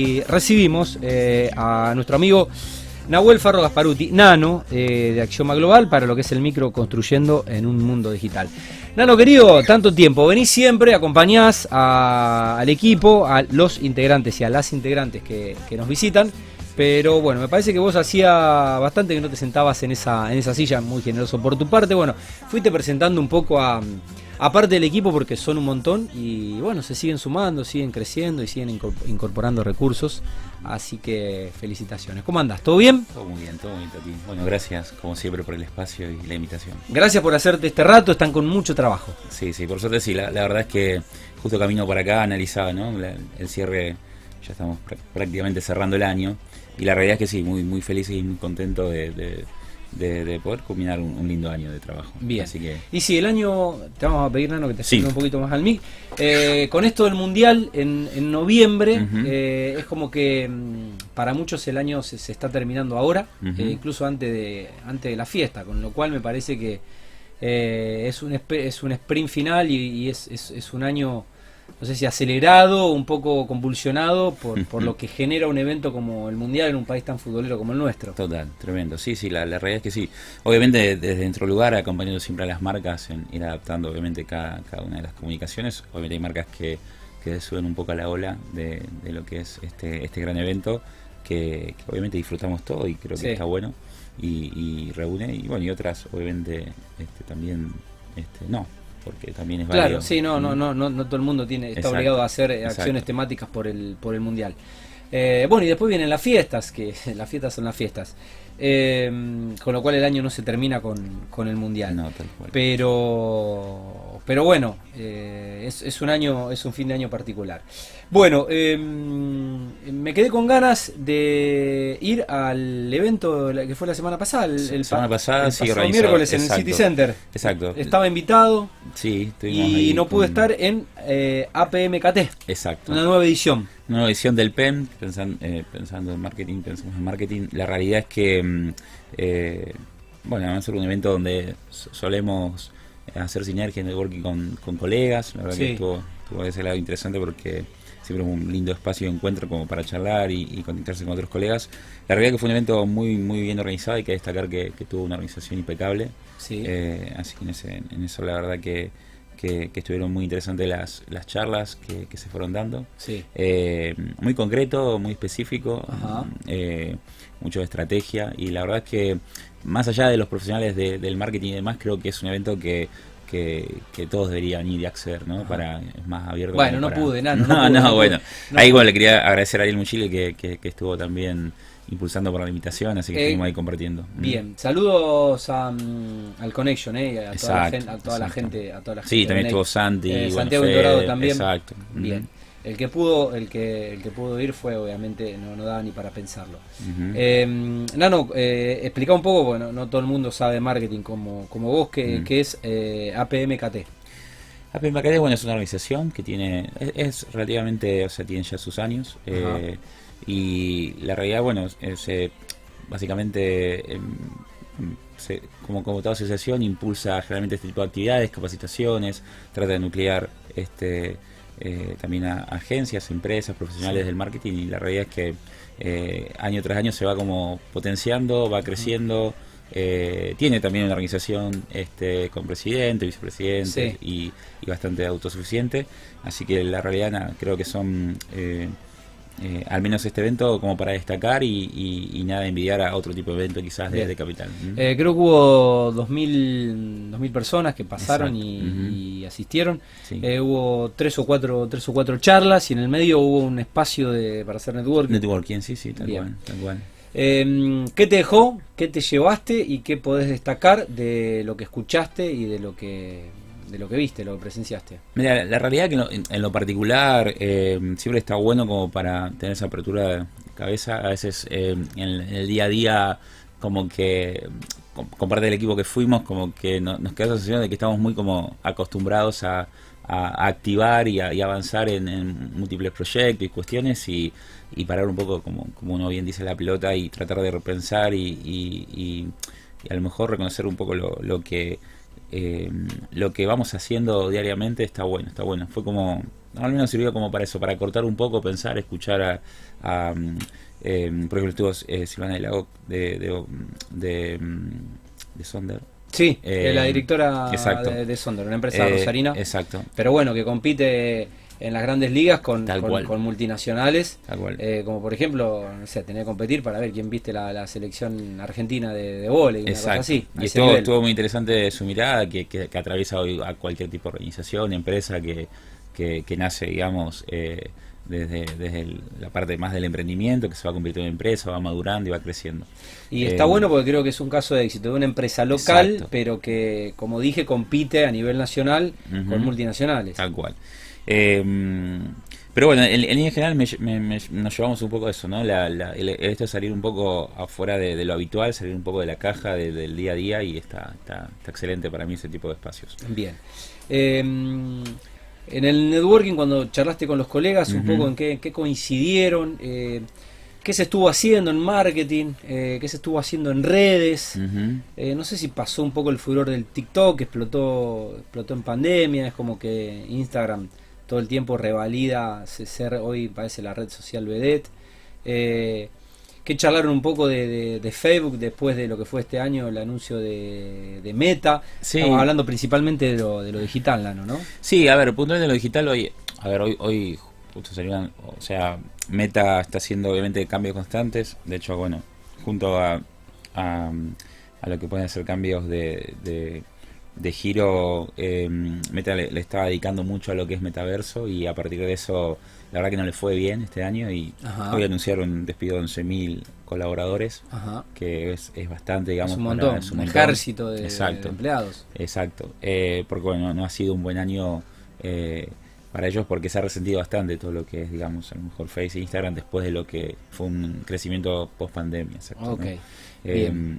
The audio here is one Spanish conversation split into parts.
Y recibimos eh, a nuestro amigo Nahuel Farro Gasparuti, Nano, eh, de Axioma Global, para lo que es el micro construyendo en un mundo digital. Nano, querido, tanto tiempo, venís siempre, acompañás al equipo, a los integrantes y a las integrantes que, que nos visitan, pero bueno, me parece que vos hacía bastante que no te sentabas en esa, en esa silla, muy generoso por tu parte. Bueno, fuiste presentando un poco a, a parte del equipo porque son un montón y bueno, se siguen sumando, siguen creciendo y siguen incor- incorporando recursos. Así que felicitaciones. ¿Cómo andas? ¿Todo bien? Todo muy bien, todo muy bien, Tati. Bueno, gracias como siempre por el espacio y la invitación. Gracias por hacerte este rato, están con mucho trabajo. Sí, sí, por suerte sí, la, la verdad es que justo camino para acá analizaba, ¿no? La- el cierre, ya estamos prá- prácticamente cerrando el año y la realidad es que sí, muy, muy feliz y muy contento de, de- de- de poder culminar un, un lindo año de trabajo. Bien. Así que Y si el año, te vamos a pedir, Nano, que te Sí. un poquito más al mic. Eh, con esto del Mundial en, en noviembre, eh, es como que mm, para muchos el año se, se está terminando ahora, eh, incluso antes de, antes de la fiesta, con lo cual me parece que eh, es, un, es un sprint final y, y es, es- es un año, no sé si acelerado, un poco convulsionado por, por lo que genera un evento como el Mundial en un país tan futbolero como el nuestro. Total, tremendo. Sí, sí, la, la realidad es que sí. Obviamente desde dentro del lugar, acompañando siempre a las marcas, en ir adaptando obviamente cada, cada una de las comunicaciones. Obviamente hay marcas que, que suben un poco a la ola de, de lo que es este, este gran evento, que, que obviamente disfrutamos todo y creo que Sí. está bueno y, y reúne. Y bueno, y otras obviamente este, también este, no, porque también es válido. Claro, sí, no, no, no, no, no todo el mundo tiene, está Exacto, obligado a hacer eh, exacto. acciones temáticas por el, por el mundial. Eh, bueno, y después vienen las fiestas, que las fiestas son las fiestas. Eh, con lo cual el año no se termina con, con el mundial. No, tal cual. Pero, pero bueno, eh, es, es un año, es un fin de año particular. Bueno, eh, me quedé con ganas de ir al evento que fue la semana pasada. El, el semana pa- pasada, el sí, organizado, miércoles en el. City Center. Exacto. Estaba invitado Sí, y no pude con- estar en eh, APMKT, Exacto. una nueva edición. nueva edición del PEM, pensan- eh, pensando en marketing, pensamos en marketing. La realidad es que, mm, bueno, va a ser un evento donde so- solemos hacer sinergia networking con, con colegas. La verdad Sí. que estuvo, estuvo de ese lado interesante porque siempre es un lindo espacio de encuentro como para charlar y, y conectarse con otros colegas. La realidad que fue un evento muy muy bien organizado, hay que destacar que, que tuvo una organización impecable. Sí. Eh, así que en, ese- en eso la verdad que, que- que estuvieron muy interesantes las, las charlas que, que se fueron dando. sí. Eh, muy concreto, muy específico, eh, mucho de estrategia y la verdad es que más allá de los profesionales de- del marketing y demás, creo que es un evento que, que, que todos deberían ir y acceder, ¿no? Ajá. Para, es más abierto. Bueno, no para- pude, Nano, no No, pude, no, no bueno. No. Ahí igual le quería agradecer a Ariel Muchile que, que, que estuvo también impulsando por la invitación, así que Eh, estuvimos ahí compartiendo. Bien, saludos a, mm, al Connection, eh, y a, toda la a toda la gente, a toda la gente. Sí, también estuvo Santi, Eh, Santiago Fede, Dorado también. Exacto. Bien. El que pudo, el que, el que pudo ir fue obviamente no, no daba ni para pensarlo. Eh, Nano, eh, explica un poco, bueno, no todo el mundo sabe marketing como, como vos, que, Mm. que es eh, APMKT. AP Macadé, bueno, es una organización que tiene, es, es relativamente, o sea, tiene ya sus años. Y la realidad, bueno, es, eh, básicamente, em, se- como, como toda asociación, impulsa generalmente este tipo de actividades, capacitaciones, trata de nuclear este, eh, también a agencias, empresas, profesionales Sí. del marketing. Y la realidad es que eh, año tras año se va como potenciando, va creciendo. eh, tiene también una organización este, con presidente, vicepresidente Sí. y, y bastante autosuficiente. Así que la realidad creo que son eh, al menos este evento como para destacar y, y- y nada envidiar a otro tipo de evento quizás de, Capital. ¿Mm? Eh, creo que hubo 2.000, 2000 personas que pasaron y, asistieron. Sí. Eh, hubo tres o cuatro tres o cuatro charlas y en el medio hubo un espacio de, para hacer networking. Networking, sí, sí, tal cual, tal cual. Eh, ¿Qué te dejó? ¿Qué te llevaste? ¿Y qué podés destacar de lo que escuchaste y de lo que de lo que viste, lo que presenciaste? Mira, la realidad que en lo, en- lo particular eh, siempre está bueno como para tener esa apertura de cabeza. A veces eh, en, el, en el día a día como que con, con parte del equipo que fuimos como que no- nos queda la sensación de que estamos muy como acostumbrados a, a- activar y a, y avanzar en, múltiples proyectos y cuestiones y, y parar un poco como, como uno bien dice la pelota y tratar de repensar y- y a lo mejor reconocer un poco lo, lo que eh, lo que vamos haciendo diariamente está bueno, está bueno. Fue como al menos sirvió como para eso, para cortar un poco, pensar, escuchar a, a mm, eh, por ejemplo, estuvo eh, Silvana de Lago de, de, de, mm, de Sonder. Sí, Eh, la directora exacto. de, de Sonder, una empresa Eh, rosarina. Exacto, Pero bueno, que compite en las grandes ligas con, con, con multinacionales. tal cual. eh, como por ejemplo, no sé, tener que competir para ver quién viste la, la selección argentina de, de una cosa Exacto. así. y estuvo, muy interesante su mirada, que, que, que atraviesa hoy a cualquier tipo de organización, empresa que, que, que nace, digamos, eh, desde, desde el- la parte más del emprendimiento, que se va convirtiendo en empresa, va madurando y va creciendo. Y Eh, está bueno porque creo que es un caso de éxito de una empresa local, Exacto. pero que, como dije, compite a nivel nacional con multinacionales. Tal cual. Eh, pero bueno, en, en línea general me- me- me- nos llevamos un poco a eso, ¿no? La, la- el, esto de salir un poco afuera de, de lo habitual, salir un poco de la caja de- del día a día y está, está, está excelente para mí ese tipo de espacios. Bien. Eh, en el networking, cuando charlaste con los colegas, un poco en qué, en qué coincidieron, eh, qué se estuvo haciendo en marketing, eh, qué se estuvo haciendo en redes. Eh, no sé si pasó un poco el furor del TikTok, que explotó, explotó en pandemia, es como que Instagram todo el tiempo revalida se- ser hoy parece la red social vedette. Eh, que charlaron un poco de, de- de Facebook después de lo que fue este año el anuncio de, de Meta. Sí. Estamos hablando principalmente de lo, de lo digital, Lano, ¿no? Sí, a ver, puntualmente en lo digital hoy, a ver, hoy, hoy justo salieron, o sea, Meta está haciendo obviamente cambios constantes, de hecho, bueno, junto a, a, a lo que pueden ser cambios de, de, giro, eh, Meta le, le estaba dedicando mucho a lo que es metaverso y a partir de eso, la verdad que no le fue bien este año y Ajá. hoy anunciaron un despido de 11.000 colaboradores, Ajá. que es, es bastante, digamos, es un para- montón, es un montón. ejército de, Exacto. de empleados. Exacto, eh, porque bueno, no ha sido un buen año eh, para ellos porque se ha resentido bastante todo lo que es, digamos, a lo mejor Face e Instagram después de lo que fue un crecimiento post pandemia. exacto. Ok. Eh, Bien.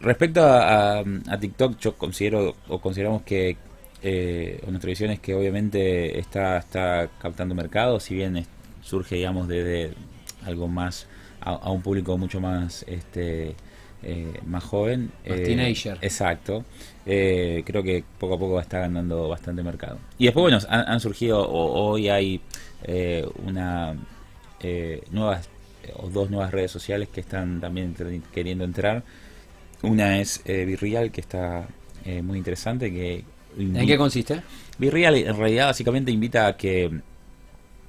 Respecto a, a- a TikTok, yo considero o consideramos que eh, nuestra visión es que obviamente está, está captando mercado, si bien es- surge, digamos, desde algo más a, a un público mucho más este eh, más joven. Más eh, teenager. Exacto. Eh, creo que poco a poco está ganando bastante mercado. Y después, bueno, han, han surgido, o- hoy hay eh, una eh, nuevas o dos nuevas redes sociales que están también queriendo entrar. Una es eh, Virreal, que está eh, muy interesante, que ¿En qué consiste? Virreal en realidad básicamente invita a que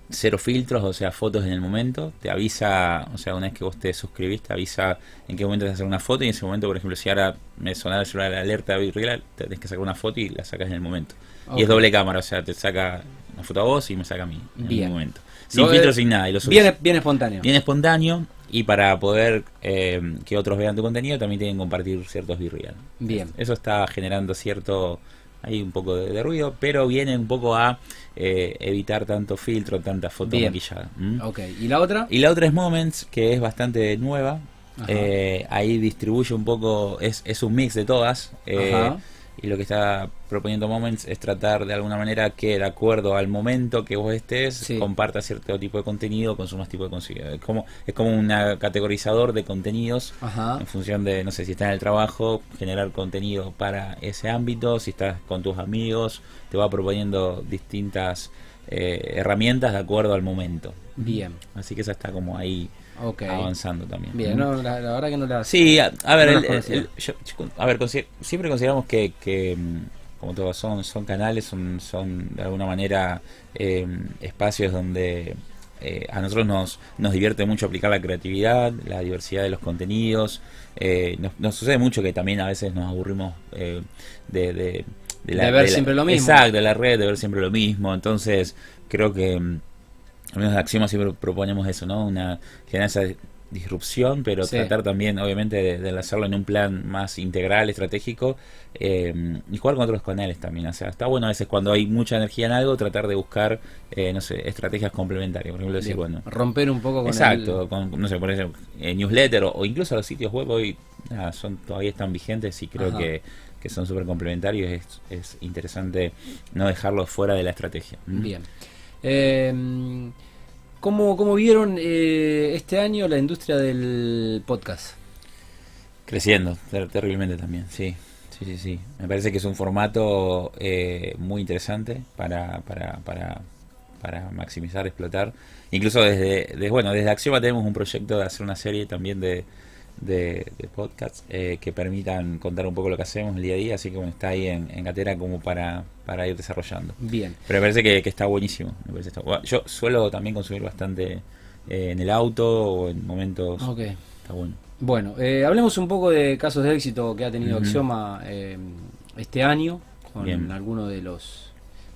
cero filtros, o sea, fotos en el momento, te avisa, o sea, una vez que vos te suscribís, te avisa en qué momento vas a hacer una foto y en ese momento, por ejemplo, si ahora me sonara el celular la alerta de Virreal, te tenés que sacar una foto y la sacas en el momento. Y es doble cámara, o sea, te saca una foto a vos y me saca a mí en el momento. Sin Lo- filtros, sin nada, y lo. Bien, bien espontáneo. Bien espontáneo y para poder eh, que otros vean tu contenido también tienen que compartir ciertos Virreal. Bien. Eso está generando cierto, hay un poco de, de ruido, pero viene un poco a eh, evitar tanto filtro, tanta foto Bien. maquillada. ¿m? Ok. ¿Y la otra? Y la otra es Moments, que es bastante nueva. Eh, ahí distribuye un poco, es, es un mix de todas. eh, Ajá. Y lo que está proponiendo Moments es tratar de alguna manera que de acuerdo al momento que vos estés, Sí. compartas cierto tipo de contenido, consumas tipo de contenido. Es como, es como un categorizador de contenidos Ajá. en función de, no sé, si estás en el trabajo, generar contenido para ese ámbito, si estás con tus amigos, te va proponiendo distintas eh, herramientas de acuerdo al momento. Bien. Así que esa está como ahí Avanzando también. Bien, no, la, la verdad que no la... Sí, a, a ver, No el- las conocía. el- yo- yo- a ver, siempre consideramos que, que, mm, como todo, son, son canales, son, son de alguna manera eh, espacios donde eh, a nosotros nos, nos divierte mucho aplicar la creatividad, la diversidad de los contenidos. eh, nos, nos sucede mucho que también a veces nos aburrimos eh, de, de, De ver siempre lo mismo. Exacto, de la red, de ver siempre lo mismo. Entonces, creo que mm, al menos de Axioma siempre proponemos eso, ¿no? Una generar esa disrupción, pero Sí. tratar también, obviamente, de, de hacerlo en un plan más integral, estratégico, eh, y jugar con otros canales también. O sea, está bueno a veces cuando hay mucha energía en algo, tratar de buscar, eh, no sé, estrategias complementarias. Por ejemplo, decir, bueno, Romper un poco con exacto, el- con, no sé, por ejemplo, eh, newsletter o, o incluso los sitios web hoy nada, son todavía están vigentes y creo Ajá. que, que son súper complementarios. Es, es interesante no dejarlos fuera de la estrategia. Bien. Eh, ¿cómo, ¿Cómo vieron eh, este año la industria del podcast? Creciendo, ter- terriblemente también, sí. Sí, sí, sí. Me parece que es un formato eh, muy interesante para, para, para, para maximizar, explotar. Incluso desde, bueno, desde Axioma tenemos un proyecto de hacer una serie también de, de, podcasts eh, que permitan contar un poco lo que hacemos el día a día, así que bueno, está ahí en, en gatera como para, para ir desarrollando. Bien. Pero me parece que, está buenísimo. yo suelo también consumir bastante eh, en el auto o en momentos... Está bueno. Bueno, eh, hablemos un poco de casos de éxito que ha tenido Axioma este año con algunos de los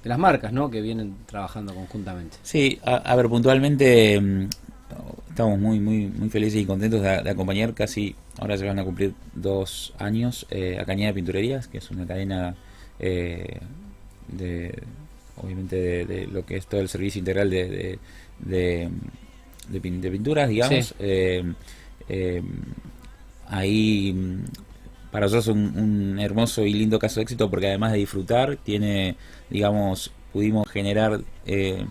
de las marcas ¿no? que vienen trabajando conjuntamente. Sí, a, ver, puntualmente mm, estamos muy muy muy felices y contentos de, acompañar casi, ahora se van a cumplir dos años eh, a Cañada de Pinturerías, que es una cadena eh, de, obviamente, de, lo que es todo el servicio integral de, de, de pinturas, digamos. Eh, ahí mm, para nosotros un, un hermoso y lindo caso de éxito porque además de disfrutar, tiene, digamos, pudimos generar eh,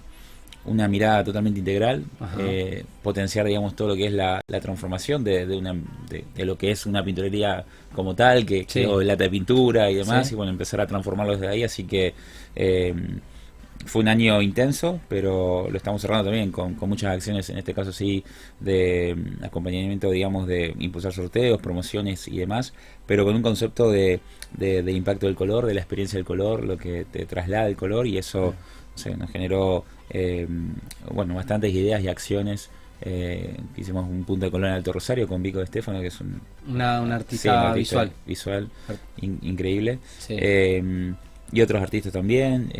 una mirada totalmente integral, eh, potenciar, digamos, todo lo que es la, transformación de, de, una, de, lo que es una pinturería como tal, que, o el lata de pintura y demás, y bueno, empezar a transformarlo desde ahí, así que eh, fue un año intenso, pero lo estamos cerrando también con, muchas acciones, en este caso sí, de mm, acompañamiento, digamos, de impulsar sorteos, promociones y demás, pero con un concepto de, de, impacto del color, de la experiencia del color, lo que te traslada el color y eso nos generó, eh, bueno, bastantes ideas y acciones. Eh, hicimos un punto de color en Alto Rosario con Vico de Estefano, que es un, una, artista, visual. Visual, increíble. Eh, y otros artistas también.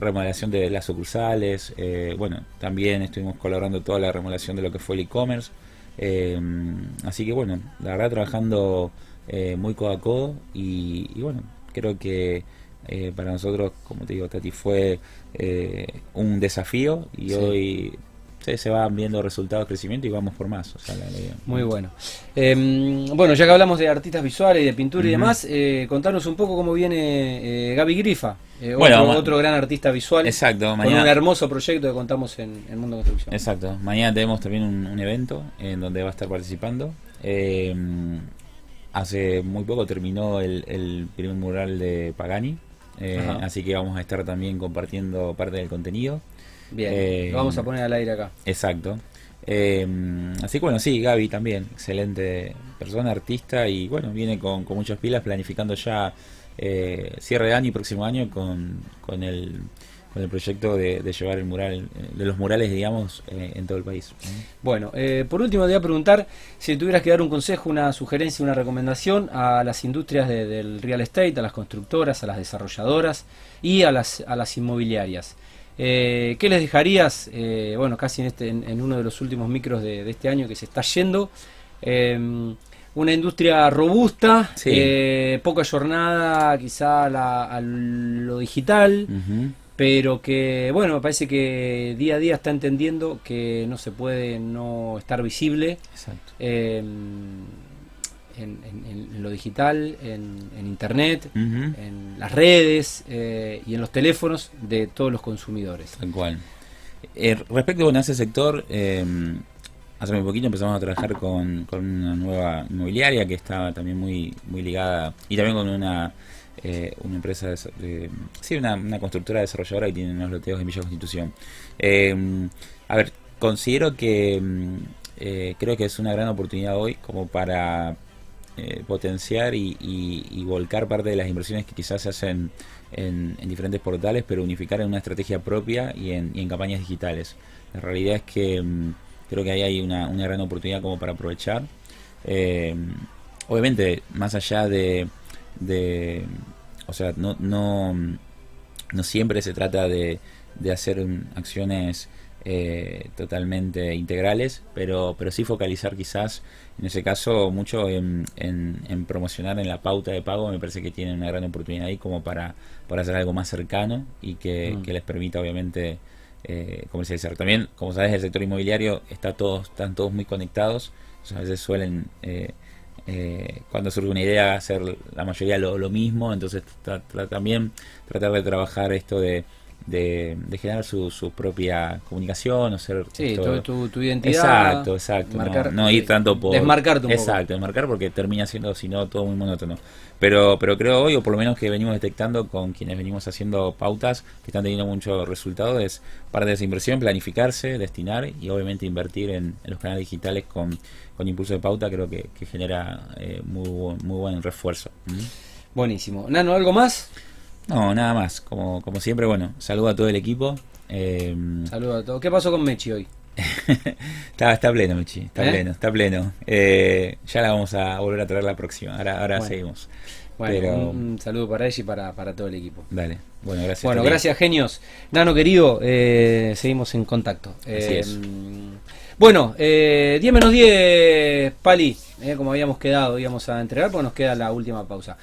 Remodelación de las sucursales, bueno, también estuvimos colaborando toda la remodelación de lo que fue el e-commerce, así que bueno, la verdad trabajando eh, muy codo a codo y, y bueno, creo que para nosotros, como te digo, Tati, fue un desafío y hoy se van viendo resultados de crecimiento y vamos por más. Muy bueno. Em, bueno, ya que hablamos de artistas visuales y de pintura y demás, eh, contanos un poco cómo viene eh, Gaby Grifa, eh, otro, gran artista visual. Exacto, mañana. Con un hermoso proyecto que contamos en el Mundo Construcción. Exacto, mañana tenemos también un, evento en donde va a estar participando. Em, hace muy poco terminó el, primer mural de Pagani. Así que vamos a estar también compartiendo parte del contenido. Bien, lo vamos a poner al aire acá. Exacto. Eh, así que bueno, sí, Gaby también, excelente persona, artista y bueno, viene con, con muchas pilas planificando ya eh, cierre de año y próximo año con, con, el, con el proyecto de, llevar el mural, de los murales, digamos, eh, en todo el país. Bueno, por último te voy a preguntar si tuvieras que dar un consejo, una sugerencia, una recomendación a las industrias del real estate, a las constructoras, a las desarrolladoras y a las, a las inmobiliarias. Eh, ¿Qué les dejarías, eh, bueno, casi en, este, en, uno de los últimos micros de, este año que se está yendo? Em, una industria robusta, eh, poca jornada quizá a, lo digital, pero que, bueno, me parece que día a día está entendiendo que no se puede no estar visible. Exacto. Em, en, lo digital, en, internet, en las redes eh, y en los teléfonos de todos los consumidores. Tal cual. Eh, respecto a ese sector, eh, hace muy poquito empezamos a trabajar con, una nueva inmobiliaria que estaba también muy, muy ligada y también con una, una empresa, de, sí, una, constructora desarrolladora que tiene unos loteos en Villa Constitución. a ver, considero que creo que es una gran oportunidad hoy como para eh, potenciar y, volcar parte de las inversiones que quizás se hacen en, diferentes portales, pero unificar en una estrategia propia y en, campañas digitales. La realidad es que mm, creo que ahí hay una, gran oportunidad como para aprovechar. Eh, obviamente, más allá de, o sea, no, no, no siempre se trata de, de hacer acciones eh, totalmente integrales, pero, pero sí focalizar quizás, en ese caso, mucho en, en, promocionar en la pauta de pago, me parece que tienen una gran oportunidad ahí como para, para hacer algo más cercano y que, mm. les permita obviamente eh, comercializar. También, como sabes, el sector inmobiliario está todos, están todos muy conectados, a veces suelen... Eh, cuando surge una idea hacer la mayoría lo, lo mismo, entonces también tratar de trabajar esto de, de, generar su, propia comunicación, o ser sí, tu, tu, identidad. Exacto, exacto. no, ir tanto por. Desmarcarte un Exacto, desmarcar porque termina siendo, si no, todo muy monótono. Pero, pero creo hoy, o por lo menos que venimos detectando con quienes venimos haciendo pautas que están teniendo mucho resultado, es parte de esa inversión, planificarse, destinar y obviamente invertir en, los canales digitales con, con impulso de pauta, creo que, genera eh, muy, muy buen refuerzo. ¿Mm? Buenísimo. Nano, ¿algo más? No, nada más. Como, como siempre, bueno, saludo a todo el equipo. Eh, saludo a todos. ¿Qué pasó con Mechi hoy? está, está pleno, Mechi. Está ¿Eh? pleno, está pleno. Eh, ya la vamos a volver a traer la próxima. Ahora, ahora seguimos. Bueno, un, saludo para ella y para, para todo el equipo. Dale. Bueno, gracias. Bueno, gracias, genios. Nano, querido, eh, seguimos en contacto. Bueno, 10 menos 10, Pali, como habíamos quedado, íbamos a entregar porque nos queda la última pausa.